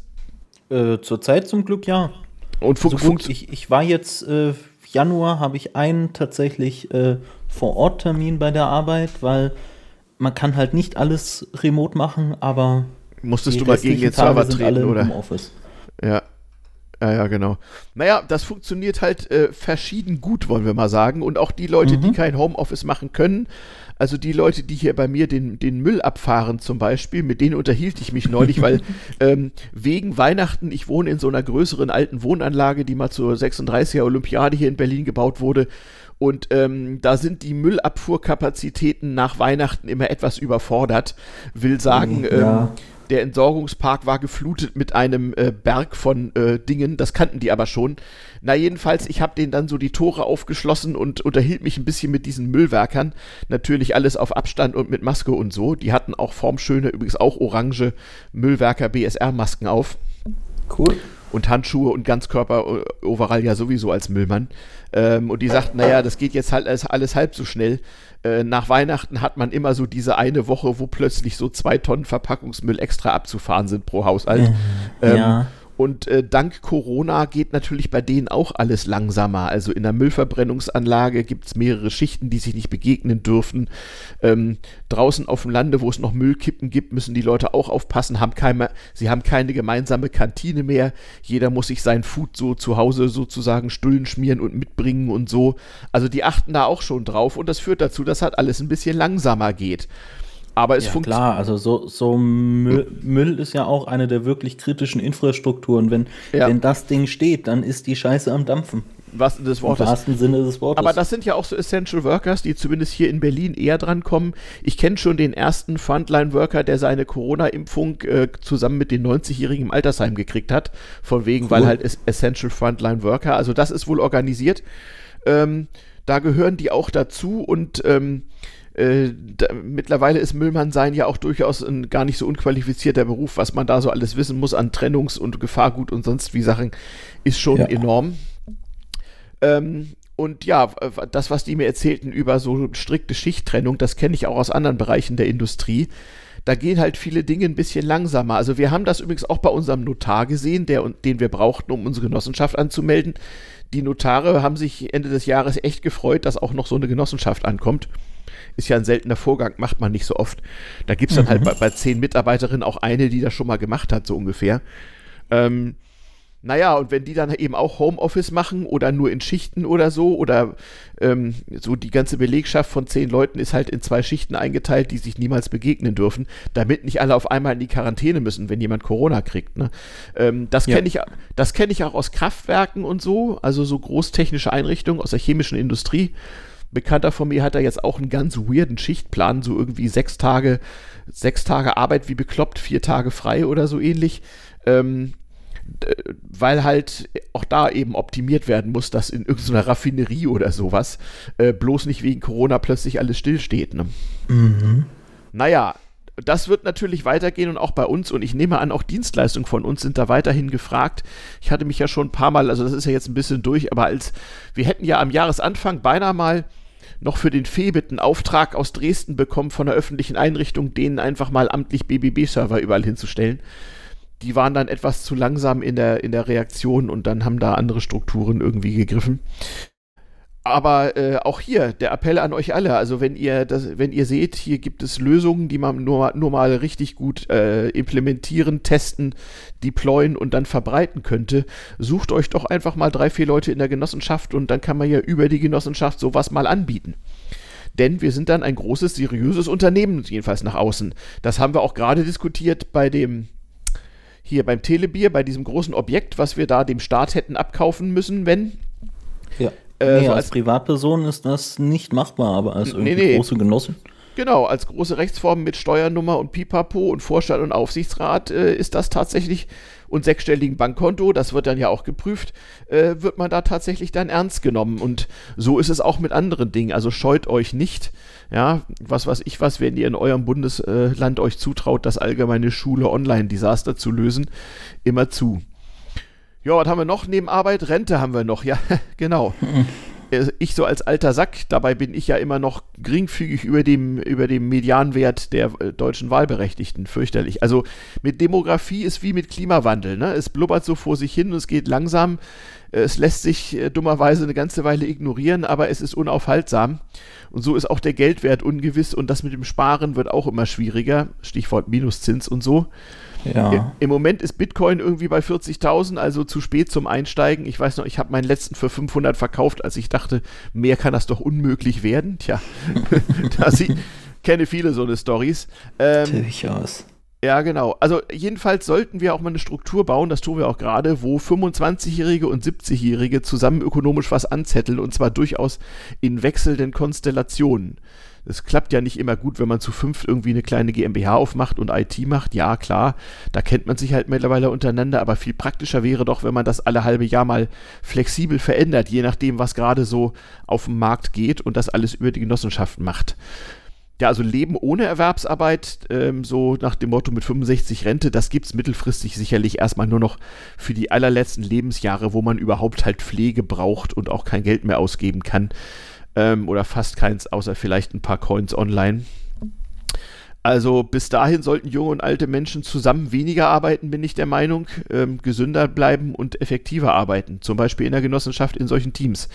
Äh, Zurzeit zum Glück ja. Und fun also gut, ich, ich war jetzt äh, Januar habe ich einen tatsächlich äh, vor Ort Termin bei der Arbeit, weil man kann halt nicht alles remote machen, aber musstest du mal gegen den Server treten oder? Ja. Ja, ja, genau. Naja, das funktioniert halt äh, verschieden gut, wollen wir mal sagen. Und auch die Leute, mhm. die kein Homeoffice machen können, also die Leute, die hier bei mir den, den Müll abfahren zum Beispiel, mit denen unterhielt ich mich neulich, weil ähm, wegen Weihnachten, ich wohne in so einer größeren alten Wohnanlage, die mal zur 36er Olympiade hier in Berlin gebaut wurde. Und ähm, da sind die Müllabfuhrkapazitäten nach Weihnachten immer etwas überfordert. Will sagen, ja. ähm, der Entsorgungspark war geflutet mit einem äh, Berg von äh, Dingen, das kannten die aber schon. Na jedenfalls, ich habe denen dann so die Tore aufgeschlossen und unterhielt mich ein bisschen mit diesen Müllwerkern. Natürlich alles auf Abstand und mit Maske und so. Die hatten auch formschöne, übrigens auch orange Müllwerker BSR-Masken auf. Cool. und Handschuhe und Ganzkörper-Overall ja sowieso als Müllmann. Ähm, und die sagt, naja, das geht jetzt halt alles, alles halb so schnell. Äh, nach Weihnachten hat man immer so diese eine Woche, wo plötzlich so zwei Tonnen Verpackungsmüll extra abzufahren sind pro Haushalt. Ähm, ja. Und äh, dank Corona geht natürlich bei denen auch alles langsamer. Also in der Müllverbrennungsanlage gibt es mehrere Schichten, die sich nicht begegnen dürfen. Ähm, draußen auf dem Lande, wo es noch Müllkippen gibt, müssen die Leute auch aufpassen. Haben keine, sie haben keine gemeinsame Kantine mehr. Jeder muss sich sein Food so zu Hause sozusagen Stullen schmieren und mitbringen und so. Also die achten da auch schon drauf und das führt dazu, dass halt alles ein bisschen langsamer geht. Aber es ja, funktioniert. Klar, also so, so Müll, Müll, ist ja auch eine der wirklich kritischen Infrastrukturen. Wenn, ja. wenn das Ding steht, dann ist die Scheiße am Dampfen. Was des Wortes. Im wahrsten Sinne des Wortes. Aber das sind ja auch so Essential Workers, die zumindest hier in Berlin eher dran kommen. Ich kenne schon den ersten Frontline-Worker, der seine Corona-Impfung äh, zusammen mit den 90-Jährigen im Altersheim gekriegt hat. Von wegen, cool. weil halt Essential Frontline Worker. Also das ist wohl organisiert. Ähm, da gehören die auch dazu und ähm, äh, da, mittlerweile ist Müllmann sein ja auch durchaus ein gar nicht so unqualifizierter Beruf, was man da so alles wissen muss an Trennungs- und Gefahrgut und sonst wie Sachen, ist schon ja. enorm. Ähm, und ja, das, was die mir erzählten über so strikte Schichttrennung, das kenne ich auch aus anderen Bereichen der Industrie. Da gehen halt viele Dinge ein bisschen langsamer. Also wir haben das übrigens auch bei unserem Notar gesehen, der, den wir brauchten, um unsere Genossenschaft anzumelden. Die Notare haben sich Ende des Jahres echt gefreut, dass auch noch so eine Genossenschaft ankommt. Ist ja ein seltener Vorgang, macht man nicht so oft. Da gibt es dann halt mhm. halt bei, bei, zehn Mitarbeiterinnen auch eine, die das schon mal gemacht hat, so ungefähr. Ähm, naja, und wenn die dann eben auch Homeoffice machen oder nur in Schichten oder so, oder ähm, so die ganze Belegschaft von zehn Leuten ist halt in zwei Schichten eingeteilt, die sich niemals begegnen dürfen, damit nicht alle auf einmal in die Quarantäne müssen, wenn jemand Corona kriegt. Ne? Ähm, das ja. kenne ich, kenn ich auch aus Kraftwerken und so, also so großtechnische Einrichtungen aus der chemischen Industrie. Bekannter von mir hat da jetzt auch einen ganz weirden Schichtplan, so irgendwie sechs Tage, sechs Tage Arbeit wie bekloppt, vier Tage frei oder so ähnlich. Ähm, weil halt auch da eben optimiert werden muss, dass in irgendeiner Raffinerie oder sowas äh, bloß nicht wegen Corona plötzlich alles stillsteht. Ne? Mhm. Naja, das wird natürlich weitergehen und auch bei uns und ich nehme an, auch Dienstleistungen von uns sind da weiterhin gefragt. Ich hatte mich ja schon ein paar Mal, also das ist ja jetzt ein bisschen durch, aber als wir hätten ja am Jahresanfang beinahe mal noch für den Febit einen Auftrag aus Dresden bekommen von einer öffentlichen Einrichtung, denen einfach mal amtlich BBB-Server überall hinzustellen. Die waren dann etwas zu langsam in der, in der Reaktion und dann haben da andere Strukturen irgendwie gegriffen. Aber äh, auch hier der Appell an euch alle. Also wenn ihr das, wenn ihr seht, hier gibt es Lösungen, die man nur, nur mal richtig gut äh, implementieren, testen, deployen und dann verbreiten könnte, sucht euch doch einfach mal drei, vier Leute in der Genossenschaft und dann kann man ja über die Genossenschaft sowas mal anbieten. Denn wir sind dann ein großes, seriöses Unternehmen, jedenfalls nach außen. Das haben wir auch gerade diskutiert bei dem hier beim Telebier, bei diesem großen Objekt, was wir da dem Staat hätten abkaufen müssen, wenn. Ja. Äh, nee, so als, als, Privatperson ist das nicht machbar, aber als irgendwie nee, nee. große Genossen. Genau, als große Rechtsform mit Steuernummer und Pipapo und Vorstand und Aufsichtsrat äh, ist das tatsächlich und sechsstelligen Bankkonto, das wird dann ja auch geprüft, äh, wird man da tatsächlich dann ernst genommen. Und so ist es auch mit anderen Dingen. Also scheut euch nicht, ja, was weiß ich was, wenn ihr in eurem Bundesland euch zutraut, das allgemeine Schule Online-Desaster zu lösen, immer zu. Ja, was haben wir noch neben Arbeit? Rente haben wir noch, ja, genau. Äh, ich so als alter Sack, dabei bin ich ja immer noch geringfügig über dem, über dem Medianwert der äh, deutschen Wahlberechtigten, fürchterlich. Also mit Demografie ist wie mit Klimawandel, ne? Es blubbert so vor sich hin und es geht langsam. Es lässt sich äh, dummerweise eine ganze Weile ignorieren, aber es ist unaufhaltsam. Und so ist auch der Geldwert ungewiss und das mit dem Sparen wird auch immer schwieriger. Stichwort Minuszins und so. Ja. Im Moment ist Bitcoin irgendwie bei 40.000, also zu spät zum Einsteigen. Ich weiß noch, ich habe meinen letzten für 500 verkauft, als ich dachte, mehr kann das doch unmöglich werden. Tja, da sie, kenne viele so eine Stories. Ähm, Durchaus. Ja, genau. Also jedenfalls sollten wir auch mal eine Struktur bauen, das tun wir auch gerade, wo 25-Jährige und 70-Jährige zusammen ökonomisch was anzetteln und zwar durchaus in wechselnden Konstellationen. Es klappt ja nicht immer gut, wenn man zu fünf irgendwie eine kleine GmbH aufmacht und IT macht. Ja, klar, da kennt man sich halt mittlerweile untereinander, aber viel praktischer wäre doch, wenn man das alle halbe Jahr mal flexibel verändert, je nachdem, was gerade so auf dem Markt geht und das alles über die Genossenschaften macht. Ja, also Leben ohne Erwerbsarbeit, ähm, so nach dem Motto mit 65 Rente, das gibt es mittelfristig sicherlich erstmal nur noch für die allerletzten Lebensjahre, wo man überhaupt halt Pflege braucht und auch kein Geld mehr ausgeben kann. Ähm, oder fast keins, außer vielleicht ein paar Coins online. Also bis dahin sollten junge und alte Menschen zusammen weniger arbeiten, bin ich der Meinung, ähm, gesünder bleiben und effektiver arbeiten. Zum Beispiel in der Genossenschaft in solchen Teams.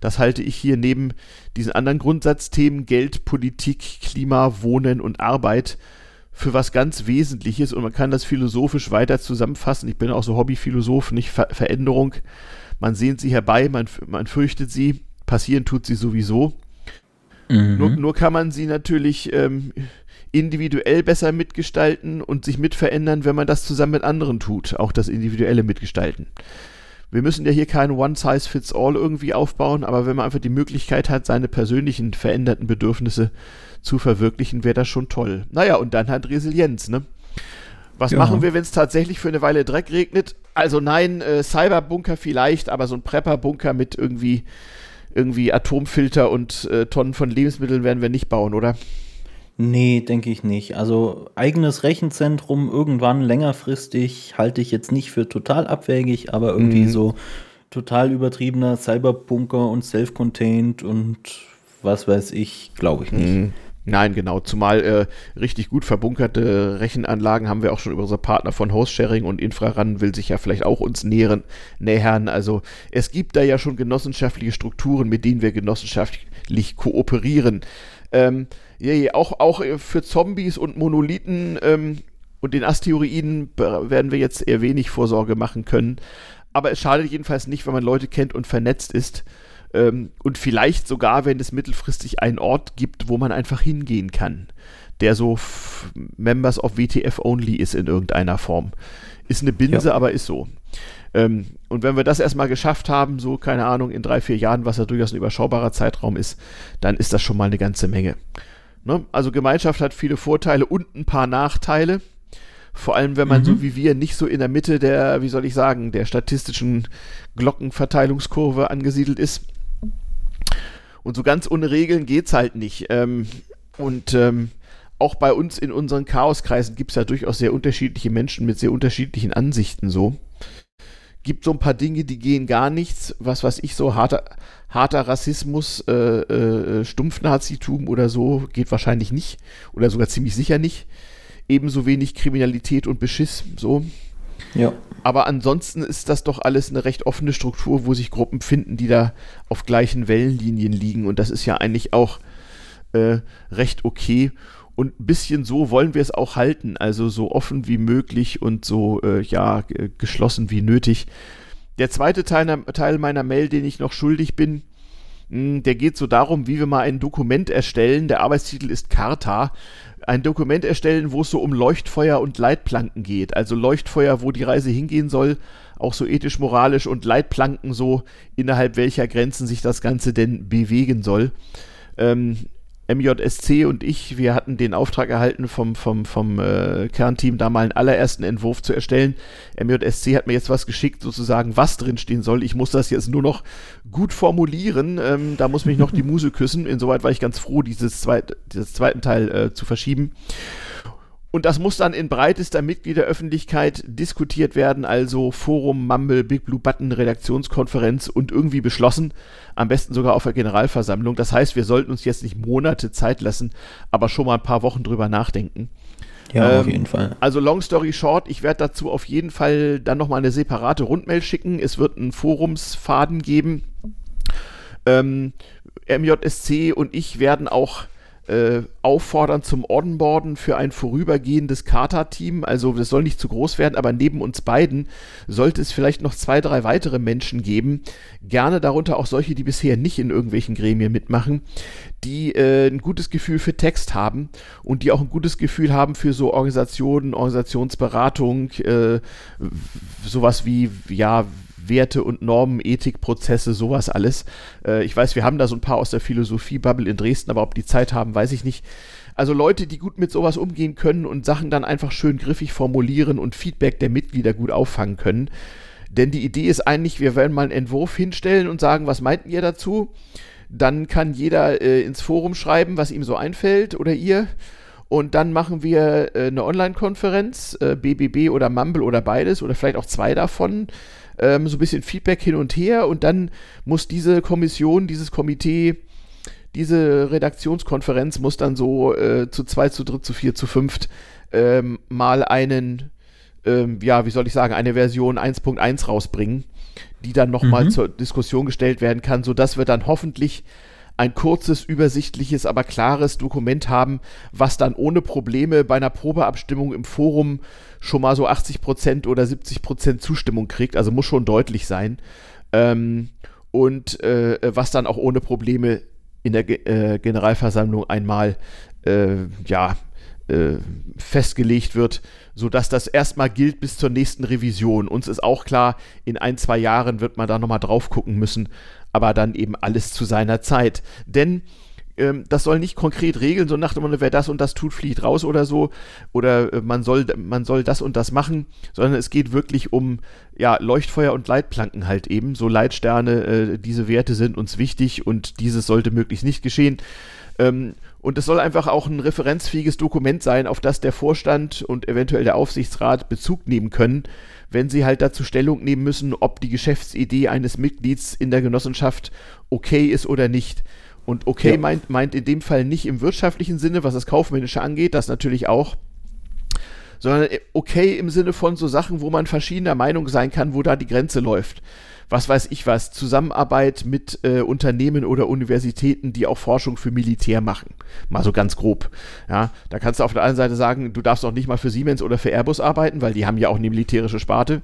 Das halte ich hier neben diesen anderen Grundsatzthemen Geld, Politik, Klima, Wohnen und Arbeit für was ganz Wesentliches und man kann das philosophisch weiter zusammenfassen. Ich bin auch so Hobbyphilosoph, nicht Ver Veränderung. Man sehnt sie herbei, man, man fürchtet sie, passieren tut sie sowieso. Mhm. Nur, nur, kann man sie natürlich ähm, individuell besser mitgestalten und sich mitverändern, wenn man das zusammen mit anderen tut, auch das individuelle Mitgestalten. Wir müssen ja hier kein One-Size-Fits-All irgendwie aufbauen, aber wenn man einfach die Möglichkeit hat, seine persönlichen veränderten Bedürfnisse zu verwirklichen, wäre das schon toll. Naja, und dann halt Resilienz, ne? Was ja. machen wir, wenn es tatsächlich für eine Weile Dreck regnet? Also nein, äh, Cyberbunker vielleicht, aber so ein Prepper-Bunker mit irgendwie, irgendwie Atomfilter und äh, Tonnen von Lebensmitteln werden wir nicht bauen, oder? Nee, denke ich nicht. Also eigenes Rechenzentrum irgendwann längerfristig halte ich jetzt nicht für total abwägig, aber irgendwie mhm. so total übertriebener Cyberbunker und self-contained und was weiß ich, glaube ich nicht. Mhm. Nein, genau. Zumal äh, richtig gut verbunkerte Rechenanlagen haben wir auch schon über unsere Partner von Host-Sharing und Infraran will sich ja vielleicht auch uns nähern, nähern. Also es gibt da ja schon genossenschaftliche Strukturen, mit denen wir genossenschaftlich kooperieren. Ähm, ja, ja, auch, auch äh, für Zombies und Monolithen ähm, und den Asteroiden werden wir jetzt eher wenig Vorsorge machen können. Aber es schadet jedenfalls nicht, wenn man Leute kennt und vernetzt ist. Ähm, und vielleicht sogar, wenn es mittelfristig einen Ort gibt, wo man einfach hingehen kann, der so Members of WTF only ist in irgendeiner Form. Ist eine Binse, ja. aber ist so. Ähm, und wenn wir das erstmal geschafft haben, so, keine Ahnung, in drei, vier Jahren, was ja durchaus ein überschaubarer Zeitraum ist, dann ist das schon mal eine ganze Menge. Ne? Also Gemeinschaft hat viele Vorteile und ein paar Nachteile. Vor allem, wenn man mhm. so wie wir nicht so in der Mitte der, wie soll ich sagen, der statistischen Glockenverteilungskurve angesiedelt ist. Und so ganz ohne Regeln geht es halt nicht. Ähm, und ähm, auch bei uns in unseren Chaoskreisen gibt es ja durchaus sehr unterschiedliche Menschen mit sehr unterschiedlichen Ansichten so gibt so ein paar Dinge, die gehen gar nichts. Was weiß ich, so harter, harter Rassismus, äh, äh, Stumpfnazitum oder so geht wahrscheinlich nicht. Oder sogar ziemlich sicher nicht. Ebenso wenig Kriminalität und Beschiss, so. Ja. Aber ansonsten ist das doch alles eine recht offene Struktur, wo sich Gruppen finden, die da auf gleichen Wellenlinien liegen. Und das ist ja eigentlich auch äh, recht okay. Und ein bisschen so wollen wir es auch halten, also so offen wie möglich und so, äh, ja, geschlossen wie nötig. Der zweite Teil, Teil, meiner Mail, den ich noch schuldig bin, hm, der geht so darum, wie wir mal ein Dokument erstellen. Der Arbeitstitel ist Charta. Ein Dokument erstellen, wo es so um Leuchtfeuer und Leitplanken geht. Also Leuchtfeuer, wo die Reise hingehen soll, auch so ethisch, moralisch und Leitplanken so, innerhalb welcher Grenzen sich das Ganze denn bewegen soll. Ähm, MJSC und ich, wir hatten den Auftrag erhalten vom, vom, vom äh, Kernteam, da mal einen allerersten Entwurf zu erstellen. MJSC hat mir jetzt was geschickt, sozusagen, was drinstehen soll. Ich muss das jetzt nur noch gut formulieren. Ähm, da muss mich noch die Muse küssen. Insoweit war ich ganz froh, dieses, zweit, dieses zweiten Teil äh, zu verschieben. Und das muss dann in breitester Mitgliederöffentlichkeit diskutiert werden, also Forum, Mumble, Big Blue Button, Redaktionskonferenz und irgendwie beschlossen, am besten sogar auf der Generalversammlung. Das heißt, wir sollten uns jetzt nicht Monate Zeit lassen, aber schon mal ein paar Wochen drüber nachdenken. Ja, ähm, auf jeden Fall. Also long story short, ich werde dazu auf jeden Fall dann nochmal eine separate Rundmail schicken. Es wird einen Forumsfaden geben. Ähm, MJSC und ich werden auch äh, auffordern zum Onboarden für ein vorübergehendes Kata-Team. Also das soll nicht zu groß werden, aber neben uns beiden sollte es vielleicht noch zwei, drei weitere Menschen geben. Gerne darunter auch solche, die bisher nicht in irgendwelchen Gremien mitmachen, die äh, ein gutes Gefühl für Text haben und die auch ein gutes Gefühl haben für so Organisationen, Organisationsberatung, äh, sowas wie, ja, Werte und Normen, Ethikprozesse, sowas alles. Äh, ich weiß, wir haben da so ein paar aus der Philosophie-Bubble in Dresden, aber ob die Zeit haben, weiß ich nicht. Also Leute, die gut mit sowas umgehen können und Sachen dann einfach schön griffig formulieren und Feedback der Mitglieder gut auffangen können. Denn die Idee ist eigentlich, wir werden mal einen Entwurf hinstellen und sagen, was meinten ihr dazu? Dann kann jeder äh, ins Forum schreiben, was ihm so einfällt oder ihr. Und dann machen wir äh, eine Online-Konferenz, äh, BBB oder Mumble oder beides oder vielleicht auch zwei davon. Ähm, so ein bisschen Feedback hin und her. Und dann muss diese Kommission, dieses Komitee, diese Redaktionskonferenz muss dann so äh, zu zwei, zu dritt, zu vier, zu fünft ähm, mal einen, ähm, ja, wie soll ich sagen, eine Version 1.1 rausbringen, die dann nochmal mhm. zur Diskussion gestellt werden kann, sodass wir dann hoffentlich ein kurzes, übersichtliches, aber klares Dokument haben, was dann ohne Probleme bei einer Probeabstimmung im Forum schon mal so 80% oder 70% Zustimmung kriegt. Also muss schon deutlich sein. Ähm, und äh, was dann auch ohne Probleme in der Ge äh, Generalversammlung einmal äh, ja, äh, festgelegt wird, sodass das erstmal gilt bis zur nächsten Revision. Uns ist auch klar, in ein, zwei Jahren wird man da nochmal drauf gucken müssen, aber dann eben alles zu seiner Zeit. Denn ähm, das soll nicht konkret regeln, so nach dem Motto, wer das und das tut, fliegt raus oder so, oder äh, man, soll, man soll das und das machen, sondern es geht wirklich um ja, Leuchtfeuer und Leitplanken halt eben, so Leitsterne, äh, diese Werte sind uns wichtig und dieses sollte möglichst nicht geschehen. Ähm, und es soll einfach auch ein referenzfähiges Dokument sein, auf das der Vorstand und eventuell der Aufsichtsrat Bezug nehmen können, wenn sie halt dazu Stellung nehmen müssen, ob die Geschäftsidee eines Mitglieds in der Genossenschaft okay ist oder nicht. Und okay ja. meint, meint in dem Fall nicht im wirtschaftlichen Sinne, was das Kaufmännische angeht, das natürlich auch, sondern okay im Sinne von so Sachen, wo man verschiedener Meinung sein kann, wo da die Grenze läuft was weiß ich was, Zusammenarbeit mit äh, Unternehmen oder Universitäten, die auch Forschung für Militär machen. Mal so ganz grob. Ja, da kannst du auf der einen Seite sagen, du darfst auch nicht mal für Siemens oder für Airbus arbeiten, weil die haben ja auch eine militärische Sparte.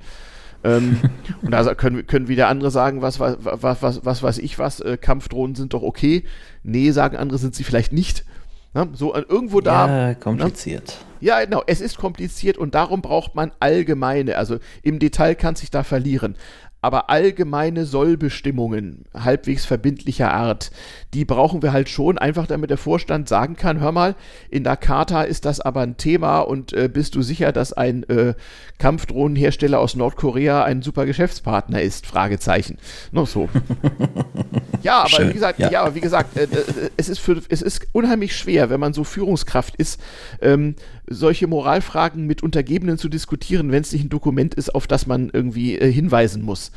ähm, und da können, können wieder andere sagen, was, was, was, was, was weiß ich was, äh, Kampfdrohnen sind doch okay. Nee, sagen andere, sind sie vielleicht nicht. Ja, so äh, irgendwo da. Ja, kompliziert. Ne? Ja, genau, es ist kompliziert und darum braucht man allgemeine, also im Detail kann sich da verlieren aber allgemeine Sollbestimmungen halbwegs verbindlicher Art, die brauchen wir halt schon, einfach damit der Vorstand sagen kann, hör mal, in der Charta ist das aber ein Thema und äh, bist du sicher, dass ein äh, Kampfdrohnenhersteller aus Nordkorea ein super Geschäftspartner ist? Fragezeichen. Noch so. ja, aber Schön, wie gesagt, ja. ja wie gesagt, äh, äh, es, ist für, es ist unheimlich schwer, wenn man so Führungskraft ist, ähm, solche Moralfragen mit Untergebenen zu diskutieren, wenn es nicht ein Dokument ist, auf das man irgendwie äh, hinweisen muss.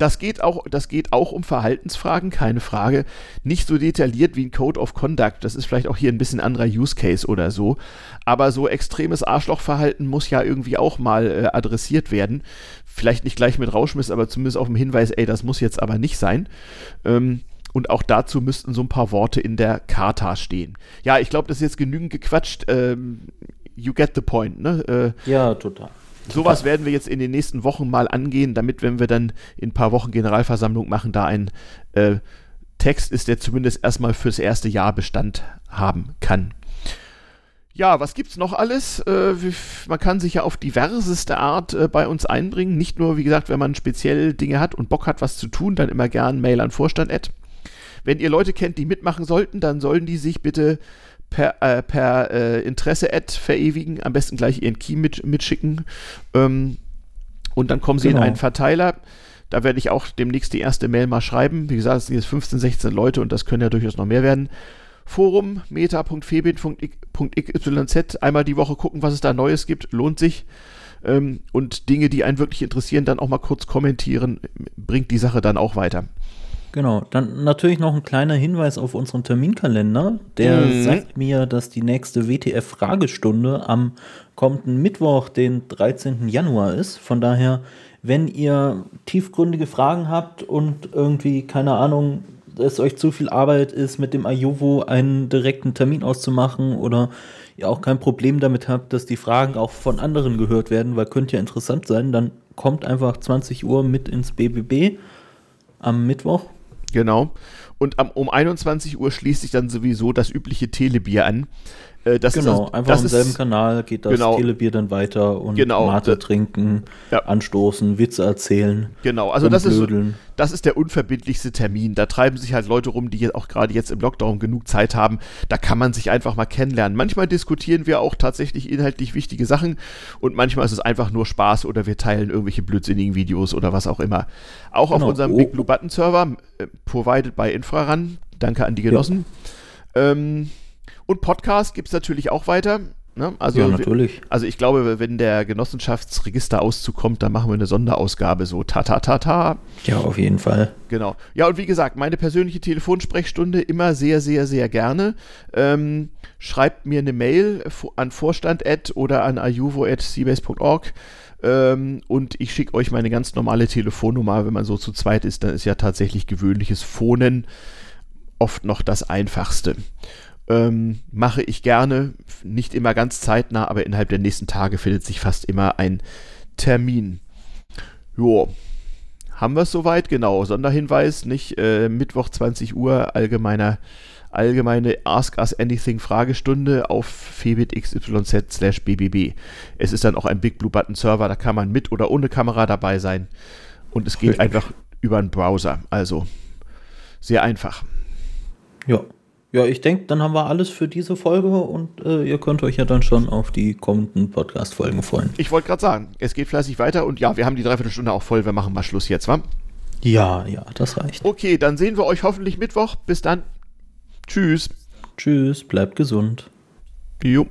Das geht, auch, das geht auch um Verhaltensfragen, keine Frage. Nicht so detailliert wie ein Code of Conduct. Das ist vielleicht auch hier ein bisschen anderer Use Case oder so. Aber so extremes Arschlochverhalten muss ja irgendwie auch mal äh, adressiert werden. Vielleicht nicht gleich mit Rauschmiss, aber zumindest auf dem Hinweis, ey, das muss jetzt aber nicht sein. Ähm, und auch dazu müssten so ein paar Worte in der Charta stehen. Ja, ich glaube, das ist jetzt genügend gequatscht. Ähm, you get the point, ne? Äh, ja, total. Sowas werden wir jetzt in den nächsten Wochen mal angehen, damit, wenn wir dann in ein paar Wochen Generalversammlung machen, da ein äh, Text ist, der zumindest erstmal fürs erste Jahr Bestand haben kann. Ja, was gibt's noch alles? Äh, man kann sich ja auf diverseste Art äh, bei uns einbringen. Nicht nur, wie gesagt, wenn man speziell Dinge hat und Bock hat, was zu tun, dann immer gern Mail an Vorstand. Wenn ihr Leute kennt, die mitmachen sollten, dann sollen die sich bitte per, äh, per äh, Interesse-Ad verewigen, am besten gleich ihren Key mit, mitschicken. Ähm, und dann kommen sie genau. in einen Verteiler. Da werde ich auch demnächst die erste Mail mal schreiben. Wie gesagt, es sind jetzt 15, 16 Leute und das können ja durchaus noch mehr werden. Forum meta.febit.xyz einmal die Woche gucken, was es da Neues gibt. Lohnt sich. Ähm, und Dinge, die einen wirklich interessieren, dann auch mal kurz kommentieren, bringt die Sache dann auch weiter. Genau, dann natürlich noch ein kleiner Hinweis auf unseren Terminkalender. Der mhm. sagt mir, dass die nächste WTF-Fragestunde am kommenden Mittwoch, den 13. Januar ist. Von daher, wenn ihr tiefgründige Fragen habt und irgendwie, keine Ahnung, es euch zu viel Arbeit ist, mit dem Ayovo einen direkten Termin auszumachen oder ihr auch kein Problem damit habt, dass die Fragen auch von anderen gehört werden, weil könnte ja interessant sein, dann kommt einfach 20 Uhr mit ins BBB am Mittwoch Genau. Und um 21 Uhr schließt sich dann sowieso das übliche Telebier an. Äh, das genau, ist, einfach im selben Kanal geht das genau, Telebier dann weiter und genau, Mate trinken, ja. anstoßen, Witze erzählen. Genau, also das ist, das ist der unverbindlichste Termin. Da treiben sich halt Leute rum, die jetzt auch gerade jetzt im Lockdown genug Zeit haben. Da kann man sich einfach mal kennenlernen. Manchmal diskutieren wir auch tatsächlich inhaltlich wichtige Sachen und manchmal ist es einfach nur Spaß oder wir teilen irgendwelche blödsinnigen Videos oder was auch immer. Auch genau. auf unserem oh. Big Blue Button Server, äh, provided by Infraran, Danke an die Genossen. Ja. Ähm, und Podcast gibt es natürlich auch weiter. Ne? Also, ja, natürlich. Also ich glaube, wenn der Genossenschaftsregisterauszug kommt, dann machen wir eine Sonderausgabe, so ta ta ta ta. Ja, auf jeden Fall. Genau. Ja, und wie gesagt, meine persönliche Telefonsprechstunde immer sehr, sehr, sehr gerne. Ähm, schreibt mir eine Mail an vorstand oder an ayuvo.cbase.org ähm, und ich schicke euch meine ganz normale Telefonnummer. Wenn man so zu zweit ist, dann ist ja tatsächlich gewöhnliches Phonen oft noch das Einfachste. Ähm, mache ich gerne, nicht immer ganz zeitnah, aber innerhalb der nächsten Tage findet sich fast immer ein Termin. Jo, haben wir es soweit? Genau, Sonderhinweis, nicht äh, Mittwoch 20 Uhr, allgemeiner, allgemeine Ask Us Anything Fragestunde auf febitxyz slash bbb. Es ist dann auch ein Big Blue Button Server, da kann man mit oder ohne Kamera dabei sein und es geht einfach über einen Browser, also sehr einfach. Ja. Ja, ich denke, dann haben wir alles für diese Folge und äh, ihr könnt euch ja dann schon auf die kommenden Podcast-Folgen freuen. Ich wollte gerade sagen, es geht fleißig weiter und ja, wir haben die Dreiviertelstunde auch voll. Wir machen mal Schluss jetzt, wa? Ja, ja, das reicht. Okay, dann sehen wir euch hoffentlich Mittwoch. Bis dann. Tschüss. Tschüss, bleibt gesund. Jo.